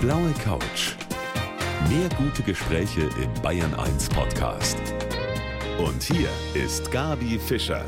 blaue Couch. Mehr gute Gespräche im Bayern 1 Podcast. Und hier ist Gabi Fischer.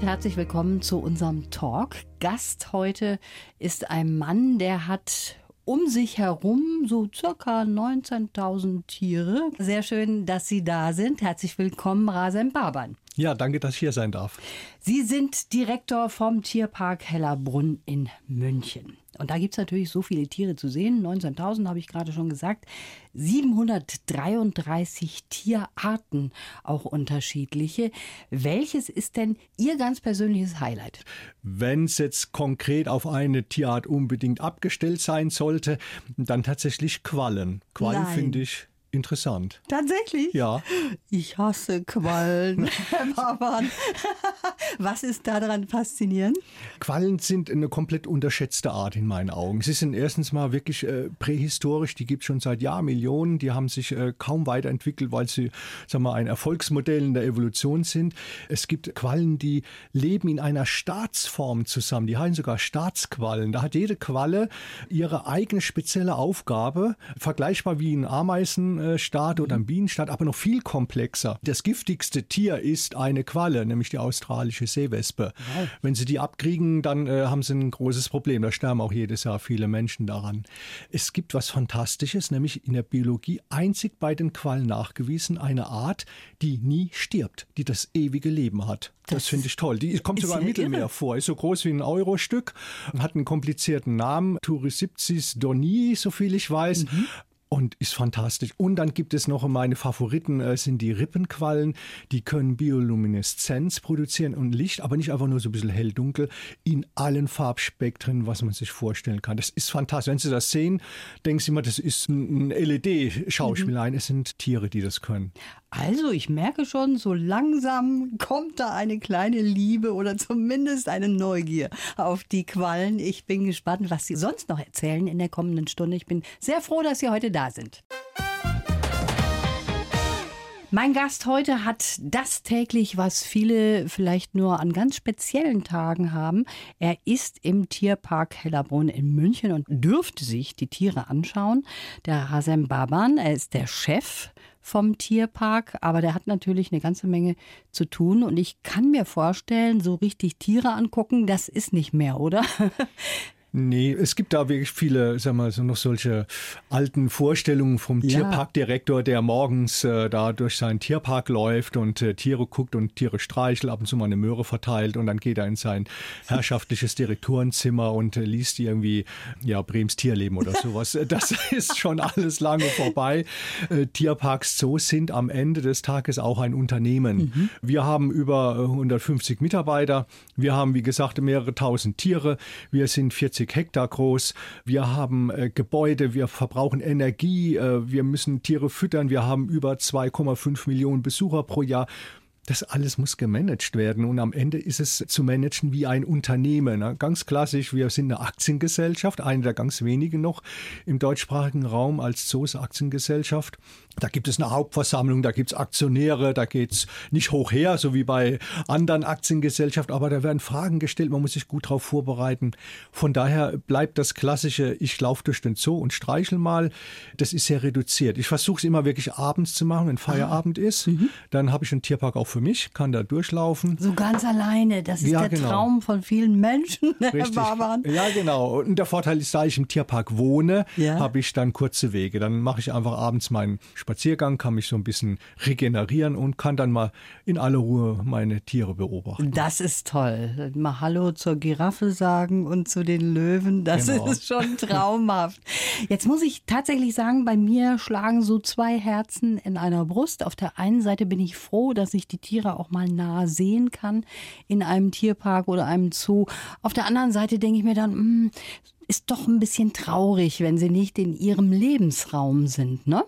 Herzlich willkommen zu unserem Talk. Gast heute ist ein Mann, der hat um sich herum so circa 19.000 Tiere. Sehr schön, dass Sie da sind. Herzlich willkommen, Rasem Baban. Ja, danke, dass ich hier sein darf. Sie sind Direktor vom Tierpark Hellerbrunn in München. Und da gibt es natürlich so viele Tiere zu sehen. 19.000 habe ich gerade schon gesagt. 733 Tierarten, auch unterschiedliche. Welches ist denn Ihr ganz persönliches Highlight? Wenn es jetzt konkret auf eine Tierart unbedingt abgestellt sein sollte, dann tatsächlich Quallen. Quallen finde ich interessant. Tatsächlich? Ja. Ich hasse Quallen, Herr. Was ist daran faszinierend? Quallen sind eine komplett unterschätzte Art in meinen Augen. Sie sind erstens mal wirklich äh, prähistorisch, die gibt es schon seit Jahrmillionen, die haben sich äh, kaum weiterentwickelt, weil sie sagen wir, ein Erfolgsmodell in der Evolution sind. Es gibt Quallen, die leben in einer Staatsform zusammen, die heißen sogar Staatsquallen. Da hat jede Qualle ihre eigene spezielle Aufgabe, vergleichbar wie ein Ameisenstaat oder ein Bienenstaat, aber noch viel komplexer. Das giftigste Tier ist eine Qualle, nämlich die australische Seewespe. Wow. Wenn sie die abkriegen, dann äh, haben sie ein großes Problem. Da sterben auch jedes Jahr viele Menschen daran. Es gibt was Fantastisches, nämlich in der Biologie einzig bei den Quallen nachgewiesen, eine Art, die nie stirbt, die das ewige Leben hat. Das, das finde ich toll. Die kommt sogar im Mittelmeer irre. vor, ist so groß wie ein Eurostück, hat einen komplizierten Namen, Turrisipsis doni, so viel ich weiß. Mhm und ist fantastisch. Und dann gibt es noch meine Favoriten, äh, sind die Rippenquallen. Die können Biolumineszenz produzieren und Licht, aber nicht einfach nur so ein bisschen hell-dunkel, in allen Farbspektren, was man sich vorstellen kann. Das ist fantastisch. Wenn Sie das sehen, denken Sie immer, das ist ein LED-Schauspielein. Mhm. Es sind Tiere, die das können. Also, ich merke schon, so langsam kommt da eine kleine Liebe oder zumindest eine Neugier auf die Quallen. Ich bin gespannt, was Sie sonst noch erzählen in der kommenden Stunde. Ich bin sehr froh, dass Sie heute da sind. Mein Gast heute hat das täglich, was viele vielleicht nur an ganz speziellen Tagen haben. Er ist im Tierpark Hellerbrunn in München und dürfte sich die Tiere anschauen. Der Hasem Baban, er ist der Chef vom Tierpark, aber der hat natürlich eine ganze Menge zu tun und ich kann mir vorstellen, so richtig Tiere angucken, das ist nicht mehr, oder? Nee, es gibt da wirklich viele, sagen wir so noch solche alten Vorstellungen vom ja. Tierparkdirektor, der morgens äh, da durch seinen Tierpark läuft und äh, Tiere guckt und Tiere streichelt, ab und zu mal eine Möhre verteilt und dann geht er in sein herrschaftliches Direktorenzimmer und äh, liest irgendwie ja Brems Tierleben oder sowas. Das ist schon alles lange vorbei. Äh, Tierparks Zoos sind am Ende des Tages auch ein Unternehmen. Mhm. Wir haben über 150 Mitarbeiter. Wir haben, wie gesagt, mehrere tausend Tiere. Wir sind 40 50 Hektar groß. Wir haben äh, Gebäude, wir verbrauchen Energie, äh, wir müssen Tiere füttern. Wir haben über 2,5 Millionen Besucher pro Jahr. Das alles muss gemanagt werden und am Ende ist es zu managen wie ein Unternehmen. Ne? Ganz klassisch, wir sind eine Aktiengesellschaft, eine der ganz wenigen noch im deutschsprachigen Raum als Zoos Aktiengesellschaft. Da gibt es eine Hauptversammlung, da gibt es Aktionäre, da geht es nicht hoch her, so wie bei anderen Aktiengesellschaften, aber da werden Fragen gestellt, man muss sich gut darauf vorbereiten. Von daher bleibt das klassische, ich laufe durch den Zoo und streichel mal, das ist sehr reduziert. Ich versuche es immer wirklich abends zu machen, wenn Feierabend ah. ist. Mhm. Dann habe ich einen Tierpark auch für mich, kann da durchlaufen. So ganz alleine, das ist ja, der genau. Traum von vielen Menschen, Herr. Ja, genau. Und der Vorteil ist, da ich im Tierpark wohne, ja. habe ich dann kurze Wege. Dann mache ich einfach abends meinen Spaziergang, kann mich so ein bisschen regenerieren und kann dann mal in aller Ruhe meine Tiere beobachten. Das ist toll. Mal Hallo zur Giraffe sagen und zu den Löwen, das genau. ist schon traumhaft. Jetzt muss ich tatsächlich sagen, bei mir schlagen so zwei Herzen in einer Brust. Auf der einen Seite bin ich froh, dass ich die Tiere auch mal nah sehen kann in einem Tierpark oder einem Zoo. Auf der anderen Seite denke ich mir dann, hm, ist doch ein bisschen traurig, wenn sie nicht in ihrem Lebensraum sind, ne?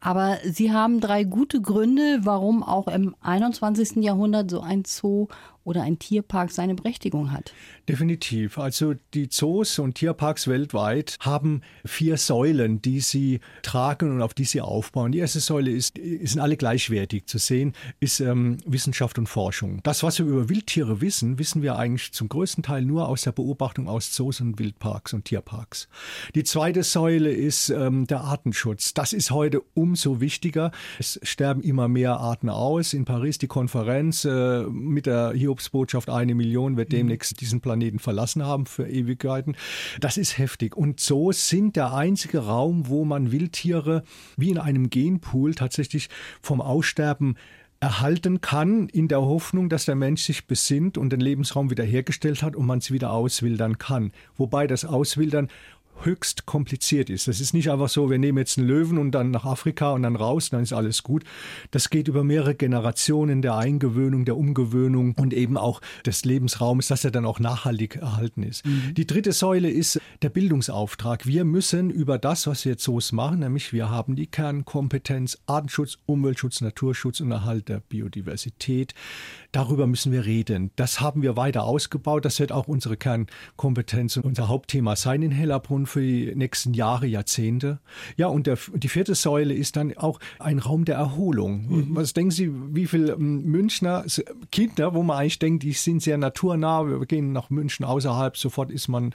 Aber sie haben drei gute Gründe, warum auch im 21. Jahrhundert so ein Zoo oder ein Tierpark seine Berechtigung hat. Definitiv. Also die Zoos und Tierparks weltweit haben vier Säulen, die sie tragen und auf die sie aufbauen. Die erste Säule ist, sind alle gleichwertig zu sehen, ist ähm, Wissenschaft und Forschung. Das, was wir über Wildtiere wissen, wissen wir eigentlich zum größten Teil nur aus der Beobachtung aus Zoos und Wildparks und Tierparks. Die zweite Säule ist ähm, der Artenschutz. Das ist heute umso wichtiger. Es sterben immer mehr Arten aus. In Paris die Konferenz äh, mit der Hiobsbotschaft, eine Million wird mhm. demnächst diesen Planeten verlassen haben für Ewigkeiten. Das ist heftig. Und so sind der einzige Raum, wo man Wildtiere wie in einem Genpool tatsächlich vom Aussterben erhalten kann, in der Hoffnung, dass der Mensch sich besinnt und den Lebensraum wiederhergestellt hat und man es wieder auswildern kann. Wobei das Auswildern höchst kompliziert ist. Das ist nicht einfach so, wir nehmen jetzt einen Löwen und dann nach Afrika und dann raus, dann ist alles gut. Das geht über mehrere Generationen der Eingewöhnung, der Umgewöhnung und eben auch des Lebensraumes, dass er dann auch nachhaltig erhalten ist. Mhm. Die dritte Säule ist der Bildungsauftrag. Wir müssen über das, was wir jetzt so machen, nämlich wir haben die Kernkompetenz Artenschutz, Umweltschutz, Naturschutz und Erhalt der Biodiversität. Darüber müssen wir reden. Das haben wir weiter ausgebaut. Das wird auch unsere Kernkompetenz und unser Hauptthema sein in Hellerbrunn für die nächsten Jahre, Jahrzehnte. Ja, und der, die vierte Säule ist dann auch ein Raum der Erholung. Mhm. Was denken Sie, wie viele ähm, Münchner Kinder, wo man eigentlich denkt, die sind sehr naturnah, wir gehen nach München außerhalb, sofort ist man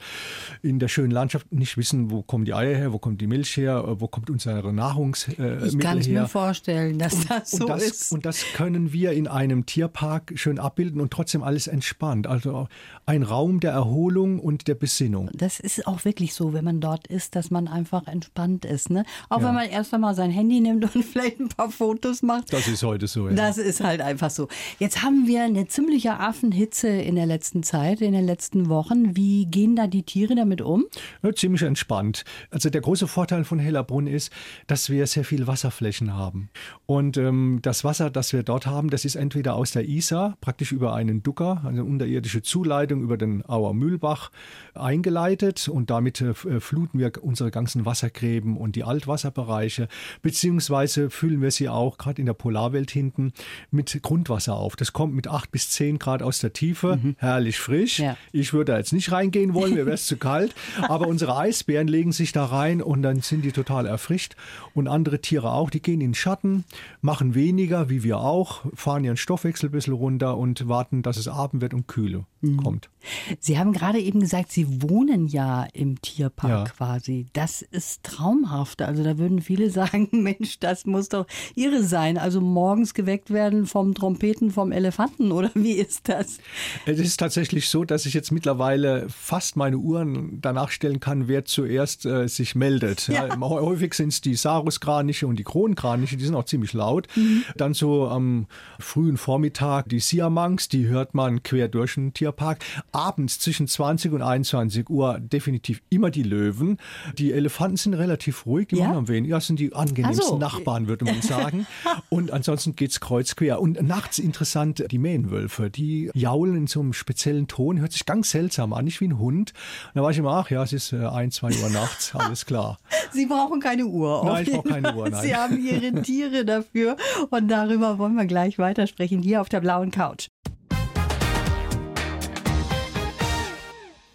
in der schönen Landschaft, nicht wissen, wo kommen die Eier her, wo kommt die Milch her, äh, wo kommt unsere Nahrungsmittel her. Ich kann es mir vorstellen, dass das so und das, ist. Und das können wir in einem Tierpark schön abbilden und trotzdem alles entspannt. Also ein Raum der Erholung und der Besinnung. Das ist auch wirklich so, wenn man dort ist, dass man einfach entspannt ist. Ne? Auch ja. wenn man erst einmal sein Handy nimmt und vielleicht ein paar Fotos macht. Das ist heute so. Ja. Das ist halt einfach so. Jetzt haben wir eine ziemliche Affenhitze in der letzten Zeit, in den letzten Wochen. Wie gehen da die Tiere damit um? Ja, ziemlich entspannt. Also der große Vorteil von Hellerbrunn ist, dass wir sehr viele Wasserflächen haben. Und ähm, das Wasser, das wir dort haben, das ist entweder aus der Isar, praktisch über einen Ducker, eine unterirdische Zuleitung über den Auer Mühlbach eingeleitet und damit äh, fluten wir unsere ganzen Wassergräben und die Altwasserbereiche, beziehungsweise füllen wir sie auch gerade in der Polarwelt hinten mit Grundwasser auf. Das kommt mit acht bis zehn Grad aus der Tiefe, mhm. herrlich frisch. Ja. Ich würde da jetzt nicht reingehen wollen, mir wäre es zu kalt, aber unsere Eisbären legen sich da rein und dann sind die total erfrischt und andere Tiere auch, die gehen in den Schatten, machen weniger, wie wir auch, fahren ihren Stoffwechsel ein bisschen runter und warten, dass es Abend wird und Kühle mhm. kommt. Sie haben gerade eben gesagt, Sie wohnen ja im Tierpark ja. quasi. Das ist traumhaft. Also da würden viele sagen, Mensch, das muss doch irre sein. Also morgens geweckt werden vom Trompeten vom Elefanten oder wie ist das? Es ist tatsächlich so, dass ich jetzt mittlerweile fast meine Uhren danach stellen kann, wer zuerst äh, sich meldet. Ja. Ja, häufig sind es die Saruskraniche und die Kronkraniche, die sind auch ziemlich laut. Mhm. Dann so am frühen Vormittag die Siamangs, die hört man quer durch den Tierpark. Abends zwischen 20 und 21 Uhr definitiv immer die Löwen. Die Elefanten sind relativ ruhig, die ja? machen am wenigsten. Ja, sind die angenehmsten so. Nachbarn, würde man sagen. und ansonsten geht es kreuz quer. Und nachts interessant, die Mähenwölfe, die jaulen in so einem speziellen Ton, hört sich ganz seltsam an, nicht wie ein Hund. Und da war ich immer, ach ja, es ist äh, ein, zwei Uhr nachts, alles klar. Sie brauchen keine Uhr. Nein, ich brauche keine Uhr. Nein. Sie haben Ihre Tiere dafür und darüber wollen wir gleich weitersprechen hier auf der blauen Couch.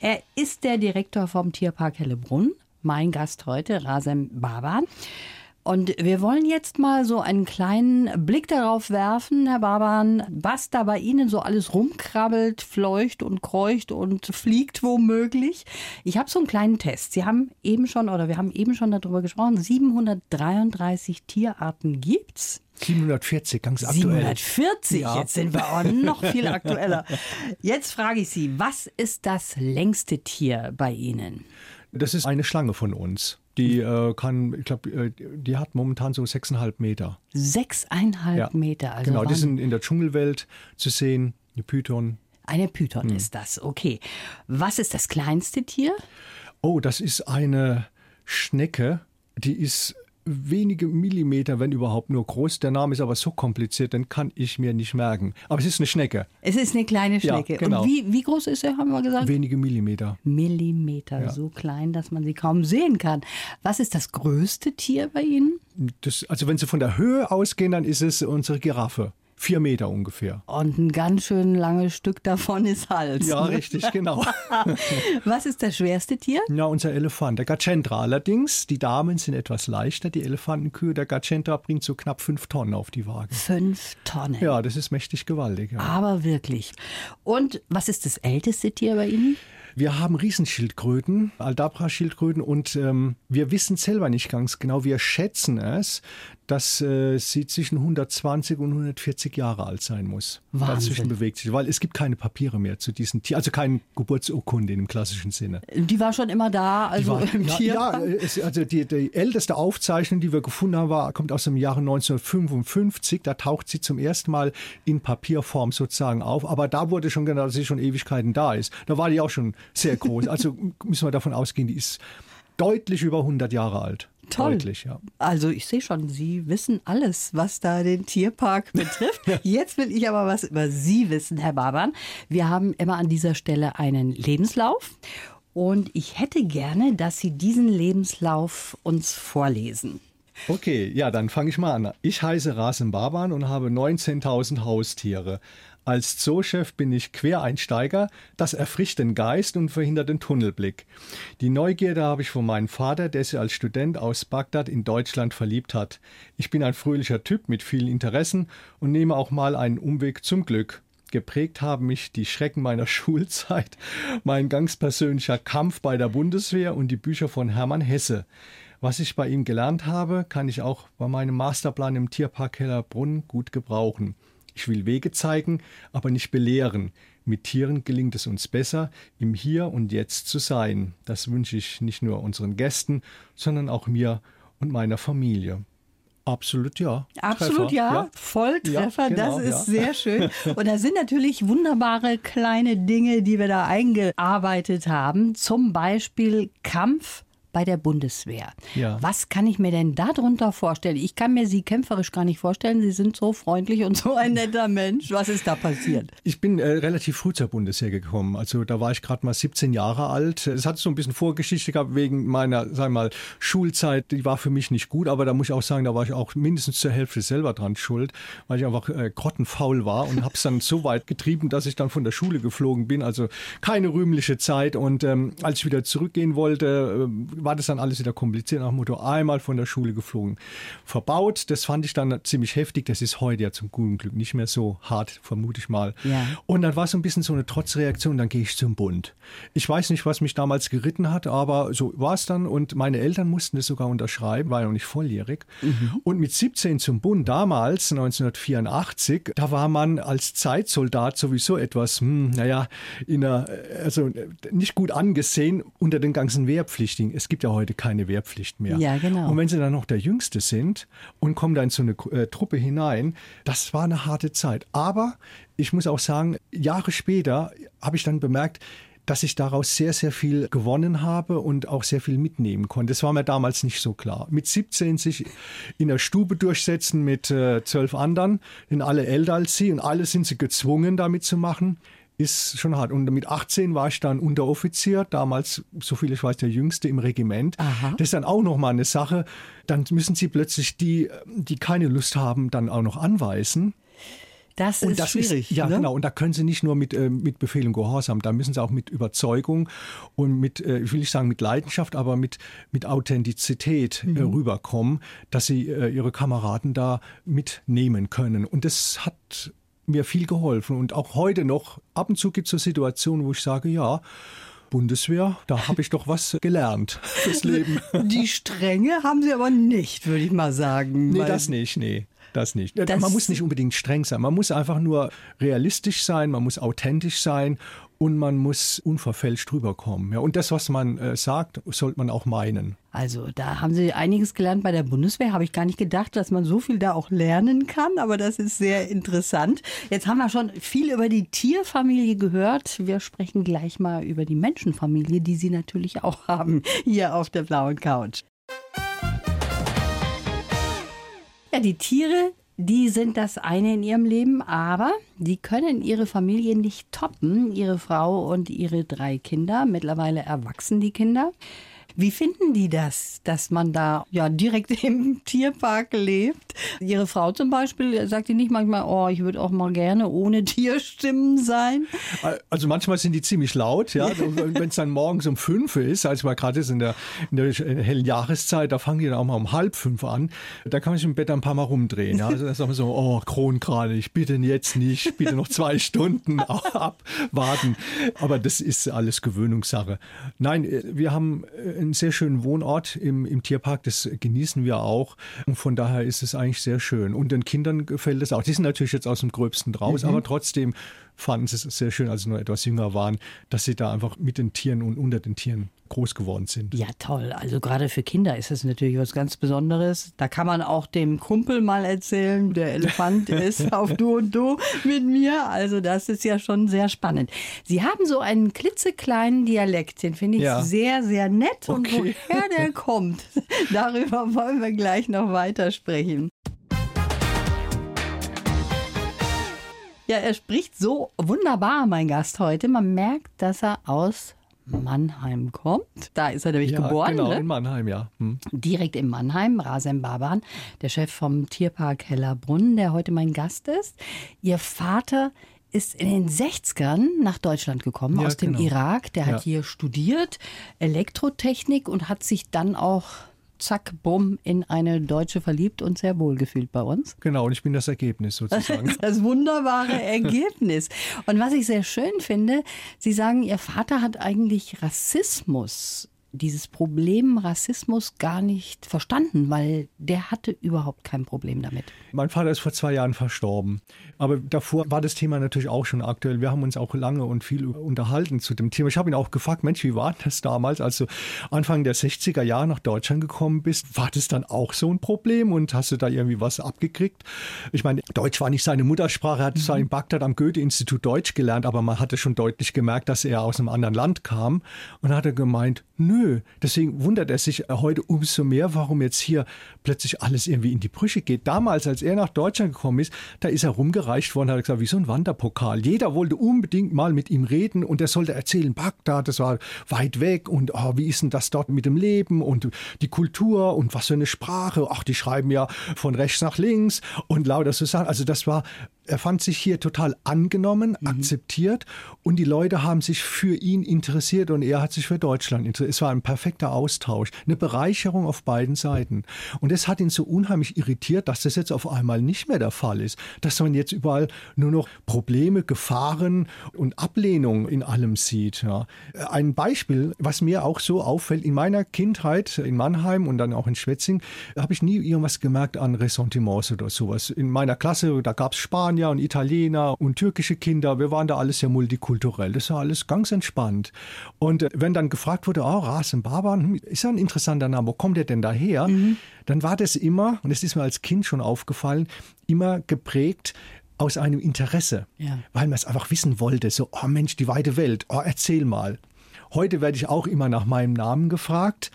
Er ist der Direktor vom Tierpark Hellebrunn. Mein Gast heute, Rasem Baban. Und wir wollen jetzt mal so einen kleinen Blick darauf werfen, Herr Baban, was da bei Ihnen so alles rumkrabbelt, fleucht und kreucht und fliegt womöglich. Ich habe so einen kleinen Test. Sie haben eben schon, oder wir haben eben schon darüber gesprochen, 733 Tierarten gibt's. 740, ganz aktuell. 740, ja. jetzt sind wir auch noch viel aktueller. Jetzt frage ich Sie, was ist das längste Tier bei Ihnen? Das ist eine Schlange von uns. Die äh, kann, ich glaube, äh, die hat momentan so sechseinhalb Meter. Sechseinhalb ja. Meter, also. Genau, die sind in der Dschungelwelt zu sehen, die Python. Eine Python hm. ist das, okay. Was ist das kleinste Tier? Oh, das ist eine Schnecke, die ist wenige Millimeter, wenn überhaupt nur groß. Der Name ist aber so kompliziert, den kann ich mir nicht merken. Aber es ist eine Schnecke. Es ist eine kleine Schnecke. Ja, genau. Und wie, wie groß ist er, haben wir gesagt? Wenige Millimeter. Millimeter, ja. so klein, dass man sie kaum sehen kann. Was ist das größte Tier bei Ihnen? Das, also wenn Sie von der Höhe ausgehen, dann ist es unsere Giraffe. Vier Meter ungefähr. Und ein ganz schön langes Stück davon ist Hals. Ja, ne? richtig, genau. Was ist das schwerste Tier? Ja, unser Elefant, der Gachentra. Allerdings, die Damen sind etwas leichter, die Elefantenkühe. Der Gachentra bringt so knapp fünf Tonnen auf die Waage. Fünf Tonnen. Ja, das ist mächtig gewaltig. Ja. Aber wirklich. Und was ist das älteste Tier bei Ihnen? Wir haben Riesenschildkröten, Aldabra-Schildkröten und ähm, wir wissen selber nicht ganz genau, wir schätzen es, dass äh, sie zwischen 120 und 140 Jahre alt sein muss. Wahnsinn. Dazwischen bewegt sich, weil es gibt keine Papiere mehr zu diesen Tieren, also keine Geburtsurkunde im klassischen Sinne. Die war schon immer da, also war, im ja, Tierpark? ja, es, also die, die älteste Aufzeichnung, die wir gefunden haben, war, kommt aus dem Jahre 1955. Da taucht sie zum ersten Mal in Papierform sozusagen auf. Aber da wurde schon genau, dass sie schon Ewigkeiten da ist. Da war die auch schon sehr groß. Also müssen wir davon ausgehen, die ist deutlich über 100 Jahre alt. Toll. Deutlich, ja. Also ich sehe schon, Sie wissen alles, was da den Tierpark betrifft. Jetzt will ich aber was über Sie wissen, Herr Baban. Wir haben immer an dieser Stelle einen Lebenslauf. Und ich hätte gerne, dass Sie diesen Lebenslauf uns vorlesen. Okay, ja, dann fange ich mal an. Ich heiße Rasen Baban und habe 19.000 Haustiere. Als Zoochef bin ich Quereinsteiger, das erfrischt den Geist und verhindert den Tunnelblick. Die Neugierde habe ich von meinem Vater, der sich als Student aus Bagdad in Deutschland verliebt hat. Ich bin ein fröhlicher Typ mit vielen Interessen und nehme auch mal einen Umweg zum Glück. Geprägt haben mich die Schrecken meiner Schulzeit, mein ganz persönlicher Kampf bei der Bundeswehr und die Bücher von Hermann Hesse. Was ich bei ihm gelernt habe, kann ich auch bei meinem Masterplan im Tierpark Hellerbrunn gut gebrauchen. Ich will Wege zeigen, aber nicht belehren. Mit Tieren gelingt es uns besser, im Hier und Jetzt zu sein. Das wünsche ich nicht nur unseren Gästen, sondern auch mir und meiner Familie. Absolut ja. Absolut Treffer, ja. Volltreffer, Ja, genau, das ist ja. sehr schön. Und da sind natürlich wunderbare kleine Dinge, die wir da eingearbeitet haben. Zum Beispiel Kampf bei der Bundeswehr. Ja. Was kann ich mir denn darunter vorstellen? Ich kann mir Sie kämpferisch gar nicht vorstellen. Sie sind so freundlich und so ein netter Mensch. Was ist da passiert? Ich bin äh, relativ früh zur Bundeswehr gekommen. Also da war ich gerade mal 17 Jahre alt. Es hat so ein bisschen Vorgeschichte gehabt wegen meiner, sag ich mal, Schulzeit. Die war für mich nicht gut, aber da muss ich auch sagen, da war ich auch mindestens zur Hälfte selber dran schuld, weil ich einfach äh, grottenfaul war und habe es dann so weit getrieben, dass ich dann von der Schule geflogen bin. Also keine rühmliche Zeit. Und ähm, als ich wieder zurückgehen wollte, äh, war das dann alles wieder kompliziert nach dem Motto einmal von der Schule geflogen. Verbaut, das fand ich dann ziemlich heftig. Das ist heute ja zum guten Glück nicht mehr so hart, vermute ich mal. Ja. Und dann war so ein bisschen so eine Trotzreaktion, dann gehe ich zum Bund. Ich weiß nicht, was mich damals geritten hat, aber so war es dann und meine Eltern mussten das sogar unterschreiben, war ja noch nicht volljährig. Und mit 17 zum Bund, damals, 1984, da war man als Zeitsoldat sowieso etwas, hm, naja, in einer, also nicht gut angesehen unter den ganzen Wehrpflichtigen. Es gibt ja heute keine Wehrpflicht mehr. Ja, genau. Und wenn sie dann noch der Jüngste sind und kommen dann in so eine äh, Truppe hinein, das war eine harte Zeit. Aber ich muss auch sagen, Jahre später habe ich dann bemerkt, dass ich daraus sehr, sehr viel gewonnen habe und auch sehr viel mitnehmen konnte. Das war mir damals nicht so klar. Mit 17 sich in der Stube durchsetzen mit äh, zwölf anderen, denn alle älter als sie und alle sind sie gezwungen, damit zu machen ist schon hart. Und mit 18 war ich dann Unteroffizier, damals, so viel ich weiß, der Jüngste im Regiment. Aha. Das ist dann auch nochmal eine Sache. Dann müssen sie plötzlich die, die keine Lust haben, dann auch noch anweisen. Das Und ist das schwierig. Ist, ja, ne? genau. Und da können sie nicht nur mit, äh, mit Befehl und Gehorsam, da müssen sie auch mit Überzeugung und mit, äh, ich will nicht sagen mit Leidenschaft, aber mit, mit Authentizität Mhm. äh, rüberkommen, dass sie äh, ihre Kameraden da mitnehmen können. Und das hat mir viel geholfen. Und auch heute noch, ab und zu gibt es so Situationen, wo ich sage, ja, Bundeswehr, da habe ich doch was gelernt fürs Leben. Die Strenge haben Sie aber nicht, würde ich mal sagen. Nee, das nicht, nee. Das nicht. Das- man muss nicht unbedingt streng sein. Man muss einfach nur realistisch sein, man muss authentisch sein und man muss unverfälscht rüberkommen. Ja, und das, was man äh, sagt, sollte man auch meinen. Also da haben Sie einiges gelernt bei der Bundeswehr. Habe ich gar nicht gedacht, dass man so viel da auch lernen kann. Aber das ist sehr interessant. Jetzt haben wir schon viel über die Tierfamilie gehört. Wir sprechen gleich mal über die Menschenfamilie, die Sie natürlich auch haben hier auf der blauen Couch. Ja, die Tiere, die sind das eine in ihrem Leben, aber die können ihre Familie nicht toppen. Ihre Frau und ihre drei Kinder, mittlerweile erwachsen die Kinder. Wie finden die das, dass man da ja direkt im Tierpark lebt? Ihre Frau zum Beispiel sagt die nicht manchmal, oh, ich würde auch mal gerne ohne Tierstimmen sein? Also manchmal sind die ziemlich laut, ja. Wenn es dann morgens um fünf ist, als wir gerade in der, in der hellen Jahreszeit, da fangen die dann auch mal um halb fünf an. Da kann man sich im Bett ein paar Mal rumdrehen. Ja. Also dann sagen wir so, oh, Kronkranich, bitte jetzt nicht, bitte noch zwei Stunden abwarten. Aber das ist alles Gewöhnungssache. Nein, wir haben einen sehr schönen Wohnort im, im Tierpark, das genießen wir auch. Und von daher ist es eigentlich sehr schön. Und den Kindern gefällt es auch. Die sind natürlich jetzt aus dem Gröbsten draus, mhm. aber trotzdem fanden sie es sehr schön, als sie noch etwas jünger waren, dass sie da einfach mit den Tieren und unter den Tieren groß geworden sind. Ja, toll. Also gerade für Kinder ist das natürlich was ganz Besonderes. Da kann man auch dem Kumpel mal erzählen, der Elefant ist auf Du und Du mit mir. Also das ist ja schon sehr spannend. Sie haben so einen klitzekleinen Dialekt, den finde ich ja. sehr, sehr nett. Okay. Und woher der kommt, darüber wollen wir gleich noch weiter Ja, er spricht so wunderbar, mein Gast heute. Man merkt, dass er aus Mannheim kommt. Da ist er nämlich ja, geboren. Genau, ne? in Mannheim, ja. Hm. Direkt in Mannheim, Rasem Baban, der Chef vom Tierpark Hellerbrunn, der heute mein Gast ist. Ihr Vater ist in den 60ern nach Deutschland gekommen, ja, aus dem genau. Irak. Der hat ja. hier studiert, Elektrotechnik und hat sich dann auch zack, bumm, in eine Deutsche verliebt und sehr wohlgefühlt bei uns. Genau, und ich bin das Ergebnis sozusagen. das wunderbare Ergebnis. Und was ich sehr schön finde, Sie sagen, Ihr Vater hat eigentlich Rassismus dieses Problem Rassismus gar nicht verstanden, weil der hatte überhaupt kein Problem damit. Mein Vater ist vor zwei Jahren verstorben. Aber davor war das Thema natürlich auch schon aktuell. Wir haben uns auch lange und viel unterhalten zu dem Thema. Ich habe ihn auch gefragt, Mensch, wie war das damals, als du Anfang der 60er Jahre nach Deutschland gekommen bist? War das dann auch so ein Problem und hast du da irgendwie was abgekriegt? Ich meine, Deutsch war nicht seine Muttersprache. Er hat mhm. zwar in Bagdad am Goethe-Institut Deutsch gelernt, aber man hatte schon deutlich gemerkt, dass er aus einem anderen Land kam. Und hat er gemeint, nö, deswegen wundert er sich heute umso mehr, warum jetzt hier plötzlich alles irgendwie in die Brüche geht. Damals, als er nach Deutschland gekommen ist, da ist er rumgereicht worden, hat gesagt, wie so ein Wanderpokal. Jeder wollte unbedingt mal mit ihm reden und er sollte erzählen, Bagdad, das war weit weg und oh, wie ist denn das dort mit dem Leben und die Kultur und was für eine Sprache. Ach, die schreiben ja von rechts nach links und lauter so Sachen. Also das war er fand sich hier total angenommen, mhm. akzeptiert und die Leute haben sich für ihn interessiert und er hat sich für Deutschland interessiert. Es war ein perfekter Austausch, eine Bereicherung auf beiden Seiten. Und das hat ihn so unheimlich irritiert, dass das jetzt auf einmal nicht mehr der Fall ist, dass man jetzt überall nur noch Probleme, Gefahren und Ablehnung in allem sieht. Ja. Ein Beispiel, was mir auch so auffällt, in meiner Kindheit in Mannheim und dann auch in Schwetzing, habe ich nie irgendwas gemerkt an Ressentiments oder sowas. In meiner Klasse, da gab es Spanier, Spanier und Italiener und türkische Kinder. Wir waren da alles sehr multikulturell. Das war alles ganz entspannt. Und äh, wenn dann gefragt wurde, oh, Rasen Baban, hm, ist ja ein interessanter Name, wo kommt der denn daher? Mhm. Dann war das immer, und das ist mir als Kind schon aufgefallen, immer geprägt aus einem Interesse, ja. weil man es einfach wissen wollte. So, oh Mensch, die weite Welt, oh, erzähl mal. Heute werde ich auch immer nach meinem Namen gefragt.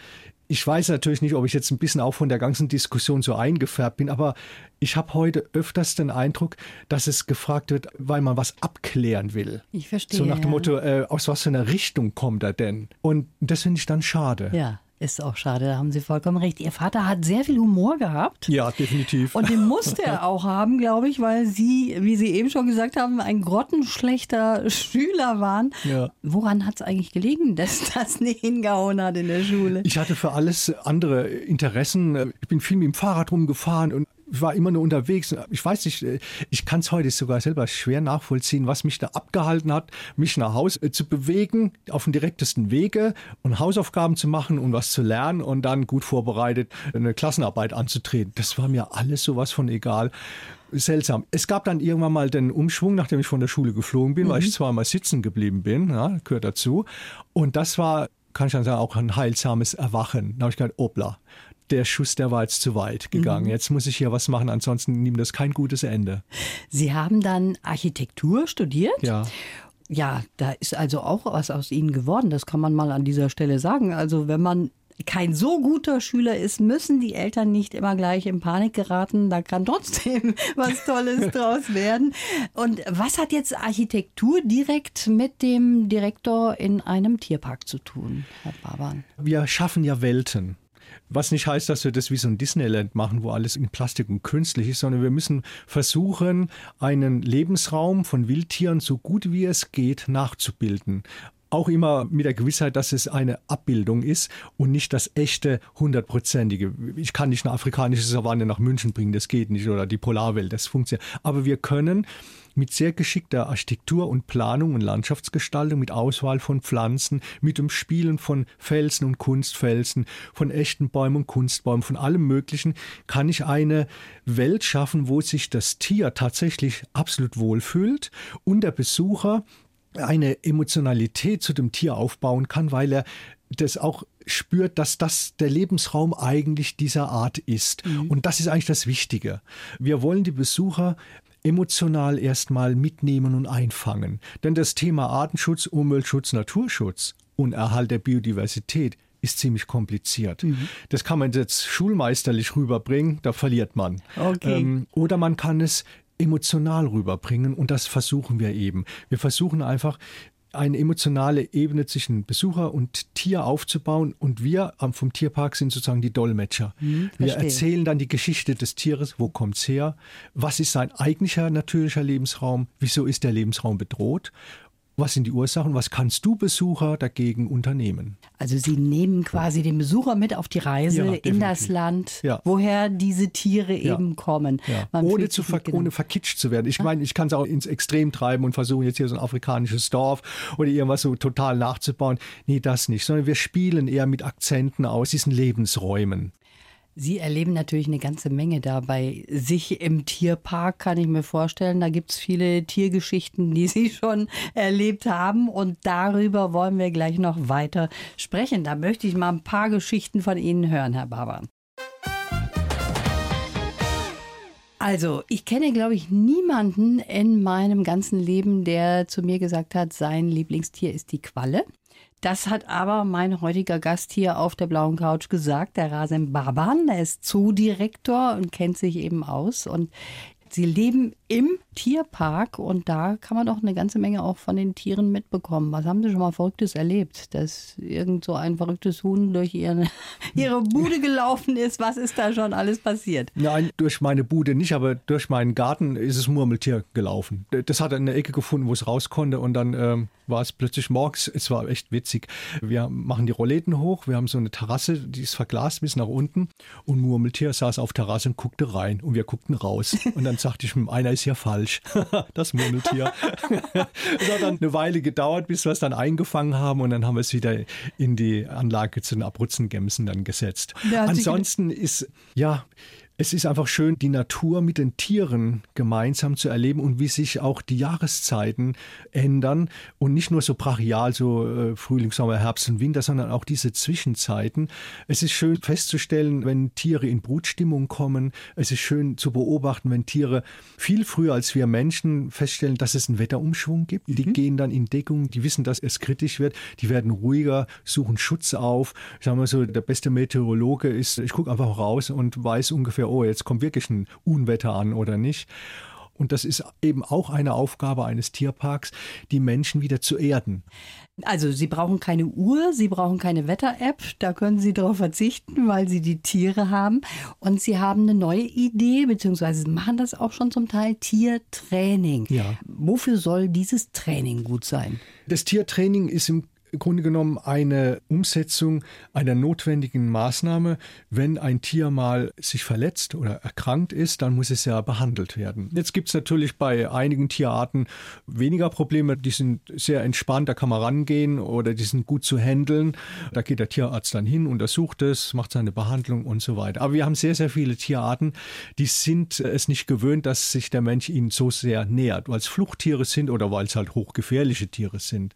Ich weiß natürlich nicht, ob ich jetzt ein bisschen auch von der ganzen Diskussion so eingefärbt bin, aber ich habe heute öfters den Eindruck, dass es gefragt wird, weil man was abklären will. Ich verstehe. So nach dem Motto, äh, aus was für einer Richtung kommt er denn? Und das finde ich dann schade. Ja. Ist auch schade, da haben Sie vollkommen recht. Ihr Vater hat sehr viel Humor gehabt. Ja, definitiv. Und den musste er auch haben, glaube ich, weil Sie, wie Sie eben schon gesagt haben, ein grottenschlechter Schüler waren. Ja. Woran hat es eigentlich gelegen, dass das nicht hingehauen hat in der Schule? Ich hatte für alles andere Interessen. Ich bin viel mit dem Fahrrad rumgefahren und war immer nur unterwegs. Ich weiß nicht, ich kann es heute sogar selber schwer nachvollziehen, was mich da abgehalten hat, mich nach Hause äh, zu bewegen, auf den direktesten Wege und Hausaufgaben zu machen und was zu lernen und dann gut vorbereitet eine Klassenarbeit anzutreten. Das war mir alles sowas von egal. Seltsam. Es gab dann irgendwann mal den Umschwung, nachdem ich von der Schule geflogen bin, mhm. weil ich mhm. zweimal sitzen geblieben bin, ja, gehört dazu. Und das war kann ich dann sagen, auch ein heilsames Erwachen. Da habe ich gedacht, obla, der Schuss, der war jetzt zu weit gegangen. Mhm. Jetzt muss ich hier was machen, ansonsten nimmt das kein gutes Ende. Sie haben dann Architektur studiert? Ja. Ja, da ist also auch was aus Ihnen geworden, das kann man mal an dieser Stelle sagen. Also wenn man kein so guter Schüler ist, müssen die Eltern nicht immer gleich in Panik geraten. Da kann trotzdem was Tolles draus werden. Und was hat jetzt Architektur direkt mit dem Direktor in einem Tierpark zu tun, Herr Baban? Wir schaffen ja Welten. Was nicht heißt, dass wir das wie so ein Disneyland machen, wo alles in Plastik und künstlich ist, sondern wir müssen versuchen, einen Lebensraum von Wildtieren so gut wie es geht nachzubilden auch immer mit der Gewissheit, dass es eine Abbildung ist und nicht das echte hundertprozentige. Ich kann nicht eine afrikanische Savanne nach München bringen, das geht nicht, oder die Polarwelt, das funktioniert. Aber wir können mit sehr geschickter Architektur und Planung und Landschaftsgestaltung, mit Auswahl von Pflanzen, mit dem Spielen von Felsen und Kunstfelsen, von echten Bäumen und Kunstbäumen, von allem Möglichen, kann ich eine Welt schaffen, wo sich das Tier tatsächlich absolut wohlfühlt und der Besucher eine Emotionalität zu dem Tier aufbauen kann, weil er das auch spürt, dass das der Lebensraum eigentlich dieser Art ist. Mhm. Und das ist eigentlich das Wichtige. Wir wollen die Besucher emotional erstmal mitnehmen und einfangen. Denn das Thema Artenschutz, Umweltschutz, Naturschutz und Erhalt der Biodiversität ist ziemlich kompliziert. Mhm. Das kann man jetzt schulmeisterlich rüberbringen, da verliert man. Okay. Ähm, oder man kann es emotional rüberbringen und das versuchen wir eben. Wir versuchen einfach eine emotionale Ebene zwischen Besucher und Tier aufzubauen und wir vom Tierpark sind sozusagen die Dolmetscher. Hm, wir erzählen dann die Geschichte des Tieres, wo kommt es her, was ist sein eigentlicher natürlicher Lebensraum, wieso ist der Lebensraum bedroht was sind die Ursachen? Was kannst du Besucher dagegen unternehmen? Also Sie nehmen quasi den Besucher mit auf die Reise ja, in das Land, ja. woher diese Tiere ja. eben kommen. Ohne, zu ver ohne verkitscht zu werden. Ich meine, ich kann es auch ins Extrem treiben und versuchen jetzt hier so ein afrikanisches Dorf oder irgendwas so total nachzubauen. Nee, das nicht, sondern wir spielen eher mit Akzenten aus diesen Lebensräumen. Sie erleben natürlich eine ganze Menge da bei sich im Tierpark, kann ich mir vorstellen. Da gibt es viele Tiergeschichten, die Sie schon erlebt haben. Und darüber wollen wir gleich noch weiter sprechen. Da möchte ich mal ein paar Geschichten von Ihnen hören, Herr Barber. Also, ich kenne, glaube ich, niemanden in meinem ganzen Leben, der zu mir gesagt hat, sein Lieblingstier ist die Qualle. Das hat aber mein heutiger Gast hier auf der blauen Couch gesagt, der Rasen Baban. Der ist Zoodirektor und kennt sich eben aus. Und Sie leben im Tierpark und da kann man doch eine ganze Menge auch von den Tieren mitbekommen. Was haben Sie schon mal Verrücktes erlebt? Dass irgend so ein verrücktes Huhn durch ihre, ihre Bude gelaufen ist? Was ist da schon alles passiert? Nein, durch meine Bude nicht, aber durch meinen Garten ist es Murmeltier gelaufen. Das hat eine Ecke gefunden, wo es raus konnte und dann ähm, war es plötzlich morgens. Es war echt witzig. Wir machen die Rollläden hoch, wir haben so eine Terrasse, die ist verglast bis nach unten und Murmeltier saß auf Terrasse und guckte rein und wir guckten raus. Und dann sagte ich, einer ist ja falsch. das Murmeltier. es hat dann eine Weile gedauert, bis wir es dann eingefangen haben und dann haben wir es wieder in die Anlage zu den Abrutzengämsen dann gesetzt. Ansonsten ist, ja, es ist einfach schön, die Natur mit den Tieren gemeinsam zu erleben und wie sich auch die Jahreszeiten ändern und nicht nur so brachial, so äh, Frühling, Sommer, Herbst und Winter, sondern auch diese Zwischenzeiten. Es ist schön festzustellen, wenn Tiere in Brutstimmung kommen. Es ist schön zu beobachten, wenn Tiere viel früher als wir Menschen feststellen, dass es einen Wetterumschwung gibt. Die mhm. gehen dann in Deckung, die wissen, dass es kritisch wird, die werden ruhiger, suchen Schutz auf. Ich sage mal so, der beste Meteorologe ist, ich gucke einfach raus und weiß ungefähr, oh, jetzt kommt wirklich ein Unwetter an oder nicht. Und das ist eben auch eine Aufgabe eines Tierparks, die Menschen wieder zu erden. Also Sie brauchen keine Uhr, Sie brauchen keine Wetter-App, da können Sie darauf verzichten, weil Sie die Tiere haben. Und Sie haben eine neue Idee, beziehungsweise machen das auch schon zum Teil, Tiertraining. Ja. Wofür soll dieses Training gut sein? Das Tiertraining ist im Grunde genommen eine Umsetzung einer notwendigen Maßnahme. Wenn ein Tier mal sich verletzt oder erkrankt ist, dann muss es ja behandelt werden. Jetzt gibt es natürlich bei einigen Tierarten weniger Probleme. Die sind sehr entspannt, da kann man rangehen oder die sind gut zu handeln. Da geht der Tierarzt dann hin, untersucht es, macht seine Behandlung und so weiter. Aber wir haben sehr, sehr viele Tierarten, die sind es nicht gewöhnt, dass sich der Mensch ihnen so sehr nähert, weil es Fluchttiere sind oder weil es halt hochgefährliche Tiere sind.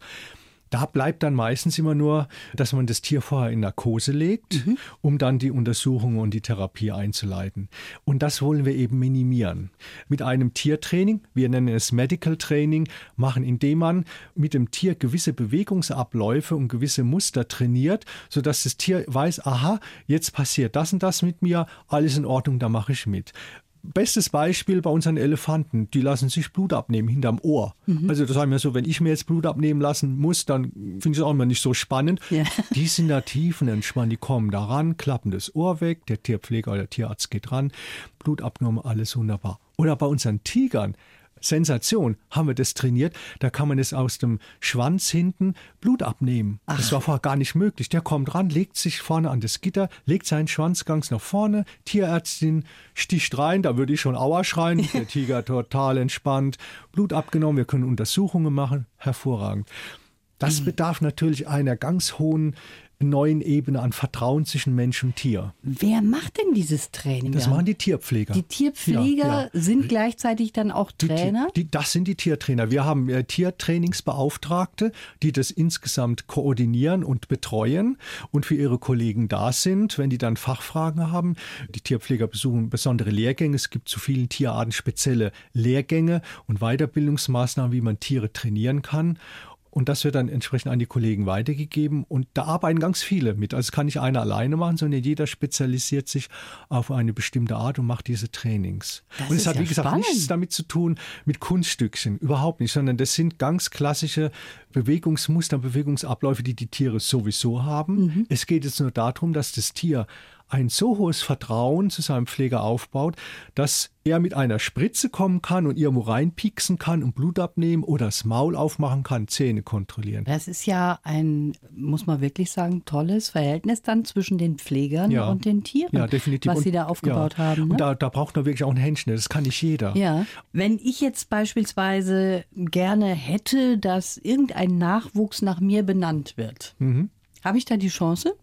Da bleibt dann meistens immer nur, dass man das Tier vorher in Narkose legt, mhm. um dann die Untersuchung und die Therapie einzuleiten. Und das wollen wir eben minimieren. Mit einem Tiertraining, wir nennen es Medical Training, machen, indem man mit dem Tier gewisse Bewegungsabläufe und gewisse Muster trainiert, sodass das Tier weiß, aha, jetzt passiert das und das mit mir, alles in Ordnung, da mache ich mit. Bestes Beispiel bei unseren Elefanten, die lassen sich Blut abnehmen hinterm Ohr. Mhm. Also das haben wir so, wenn ich mir jetzt Blut abnehmen lassen muss, dann finde ich es auch immer nicht so spannend. Ja. Die sind da tiefenentspannt, die kommen da ran, klappen das Ohr weg, der Tierpfleger oder der Tierarzt geht ran, Blut abgenommen, alles wunderbar. Oder bei unseren Tigern, Sensation, haben wir das trainiert. Da kann man es aus dem Schwanz hinten Blut abnehmen. Ach. Das war vorher gar nicht möglich. Der kommt ran, legt sich vorne an das Gitter, legt seinen Schwanz ganz nach vorne. Tierärztin sticht rein, da würde ich schon Aua schreien. Der Tiger total entspannt. Blut abgenommen, wir können Untersuchungen machen. Hervorragend. Das mhm. bedarf natürlich einer ganz hohen neuen Ebene an Vertrauen zwischen Mensch und Tier. Wer macht denn dieses Training? Das machen die Tierpfleger. Die Tierpfleger ja, ja. sind gleichzeitig dann auch Trainer? Die, die, das sind die Tiertrainer. Wir haben äh, Tiertrainingsbeauftragte, die das insgesamt koordinieren und betreuen und für ihre Kollegen da sind, wenn die dann Fachfragen haben. Die Tierpfleger besuchen besondere Lehrgänge. Es gibt zu vielen Tierarten spezielle Lehrgänge und Weiterbildungsmaßnahmen, wie man Tiere trainieren kann. Und das wird dann entsprechend an die Kollegen weitergegeben. Und da arbeiten ganz viele mit. Also es kann nicht einer alleine machen, sondern jeder spezialisiert sich auf eine bestimmte Art und macht diese Trainings. Das und es hat, wie ja gesagt, spannend. nichts damit zu tun mit Kunststückchen. Überhaupt nicht, sondern das sind ganz klassische Bewegungsmuster, Bewegungsabläufe, die die Tiere sowieso haben. Mhm. Es geht jetzt nur darum, dass das Tier ein so hohes Vertrauen zu seinem Pfleger aufbaut, dass er mit einer Spritze kommen kann und irgendwo reinpieksen kann und Blut abnehmen oder das Maul aufmachen kann, Zähne kontrollieren. Das ist ja ein, muss man wirklich sagen, tolles Verhältnis dann zwischen den Pflegern ja. und den Tieren, ja, definitiv. was und, sie da aufgebaut ja. haben. Ne? Und da, da braucht man wirklich auch ein Händchen, das kann nicht jeder. Ja, wenn ich jetzt beispielsweise gerne hätte, dass irgendein Nachwuchs nach mir benannt wird, mhm. habe ich da die Chance?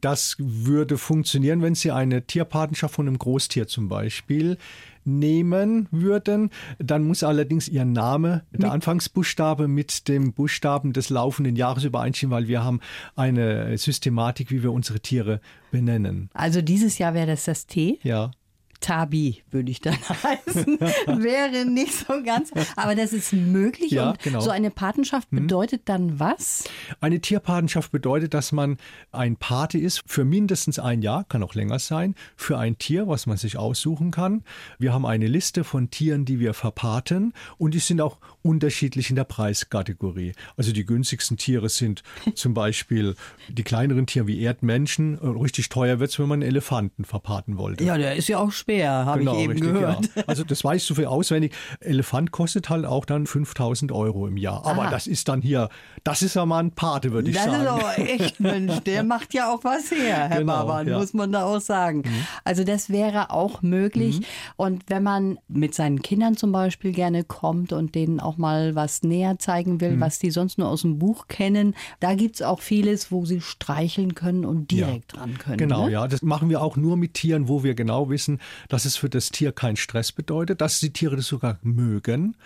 Das würde funktionieren, wenn Sie eine Tierpatenschaft von einem Großtier zum Beispiel nehmen würden. Dann muss allerdings Ihr Name, der Anfangsbuchstabe mit dem Buchstaben des laufenden Jahres übereinstimmen, weil wir haben eine Systematik, wie wir unsere Tiere benennen. Also dieses Jahr wäre das das T? Ja. Tabi würde ich dann heißen. Wäre nicht so ganz. Aber das ist möglich. Ja, und genau. so eine Patenschaft mhm. bedeutet dann was? Eine Tierpatenschaft bedeutet, dass man ein Pate ist für mindestens ein Jahr, kann auch länger sein, für ein Tier, was man sich aussuchen kann. Wir haben eine Liste von Tieren, die wir verpaten und die sind auch unterschiedlich in der Preiskategorie. Also die günstigsten Tiere sind zum Beispiel die kleineren Tiere wie Erdmenschen. Richtig teuer wird es, wenn man einen Elefanten verpaten wollte. Ja, der ist ja auch schwer, habe genau, ich eben richtig, gehört. Ja. Also das weißt du für auswendig. Elefant kostet halt auch dann 5000 Euro im Jahr. Aber Aha. das ist dann hier, das ist ja mal ein Pate, würde ich das sagen. Das ist aber echt, Mensch, der macht ja auch was her, Herr genau, Baban, ja. muss man da auch sagen. Mhm. Also das wäre auch möglich. Mhm. Und wenn man mit seinen Kindern zum Beispiel gerne kommt und denen auch mal was näher zeigen will, mhm. was die sonst nur aus dem Buch kennen, da gibt es auch vieles, wo sie streicheln können und direkt ja. dran können. Genau, ne? ja. Das machen wir auch nur mit Tieren, wo wir genau wissen, dass es für das Tier keinen Stress bedeutet, dass die Tiere das sogar mögen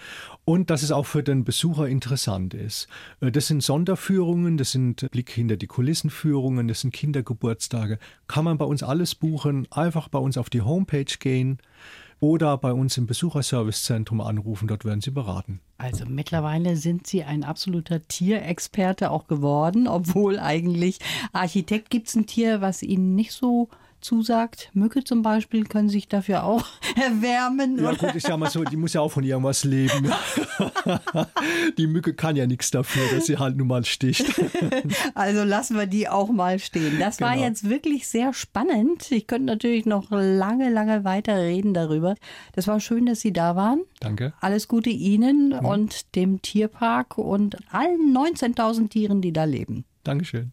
und dass es auch für den Besucher interessant ist. Äh, das sind Sonderführungen, das sind Blick hinter die Kulissenführungen, das sind Kindergeburtstage. Kann man bei uns alles buchen, einfach bei uns auf die Homepage gehen oder bei uns im Besucherservicezentrum anrufen, dort werden Sie beraten. Also mittlerweile sind Sie ein absoluter Tierexperte auch geworden, obwohl eigentlich Architekt gibt es ein Tier, was Ihnen nicht so zusagt. Mücke zum Beispiel können sich dafür auch erwärmen. Ja gut, ich sag mal so, die muss ja auch von irgendwas leben. die Mücke kann ja nichts dafür, dass sie halt nun mal sticht. also lassen wir die auch mal stehen. Das genau. war jetzt wirklich sehr spannend. Ich könnte natürlich noch lange, lange weiter reden darüber. Das war schön, dass Sie da waren. Danke. Alles Gute Ihnen mhm. und dem Tierpark und allen 19.000 Tieren, die da leben. Dankeschön.